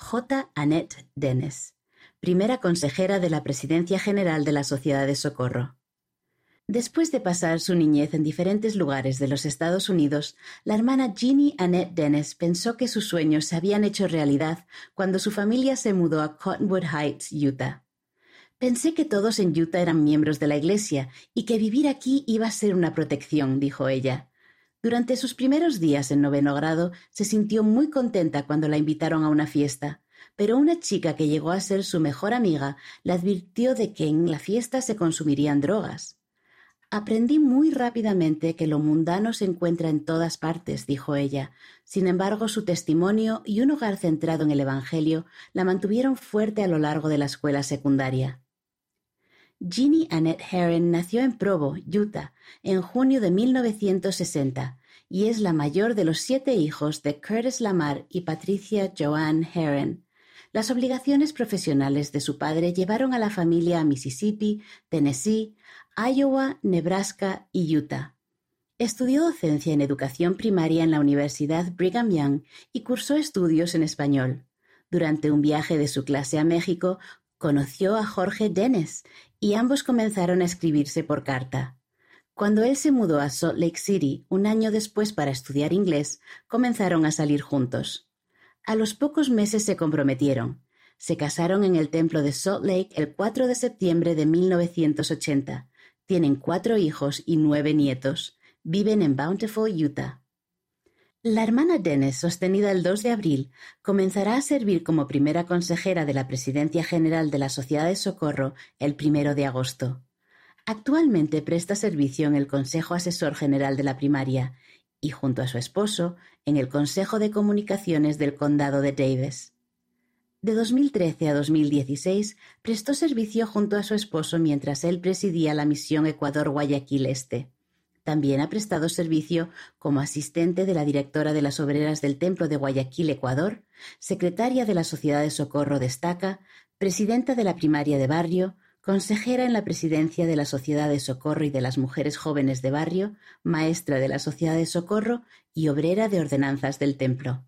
J. Annette Dennis, primera consejera de la Presidencia General de la Sociedad de Socorro. Después de pasar su niñez en diferentes lugares de los Estados Unidos, la hermana Jeannie Annette Dennis pensó que sus sueños se habían hecho realidad cuando su familia se mudó a Cottonwood Heights, Utah. Pensé que todos en Utah eran miembros de la iglesia y que vivir aquí iba a ser una protección, dijo ella. Durante sus primeros días en noveno grado, se sintió muy contenta cuando la invitaron a una fiesta, pero una chica que llegó a ser su mejor amiga le advirtió de que en la fiesta se consumirían drogas. Aprendí muy rápidamente que lo mundano se encuentra en todas partes, dijo ella. Sin embargo, su testimonio y un hogar centrado en el Evangelio la mantuvieron fuerte a lo largo de la escuela secundaria. Jeannie Annette Herron nació en Provo, Utah, en junio de 1960 y es la mayor de los siete hijos de Curtis Lamar y Patricia Joanne Herron. Las obligaciones profesionales de su padre llevaron a la familia a Mississippi, Tennessee, Iowa, Nebraska y Utah. Estudió docencia en educación primaria en la Universidad Brigham Young y cursó estudios en español. Durante un viaje de su clase a México, conoció a Jorge Dennis y ambos comenzaron a escribirse por carta. Cuando él se mudó a Salt Lake City un año después para estudiar inglés, comenzaron a salir juntos. A los pocos meses se comprometieron. Se casaron en el templo de Salt Lake el 4 de septiembre de 1980 tienen cuatro hijos y nueve nietos. Viven en Bountiful, Utah. La hermana Dennis, sostenida el 2 de abril, comenzará a servir como primera consejera de la Presidencia General de la Sociedad de Socorro el primero de agosto. Actualmente presta servicio en el Consejo Asesor General de la Primaria y, junto a su esposo, en el Consejo de Comunicaciones del Condado de Davis. De 2013 a 2016 prestó servicio junto a su esposo mientras él presidía la misión Ecuador-Guayaquil Este. También ha prestado servicio como asistente de la directora de las Obreras del Templo de Guayaquil, Ecuador, secretaria de la Sociedad de Socorro Destaca, presidenta de la Primaria de Barrio, consejera en la presidencia de la Sociedad de Socorro y de las Mujeres Jóvenes de Barrio, maestra de la Sociedad de Socorro y obrera de ordenanzas del Templo.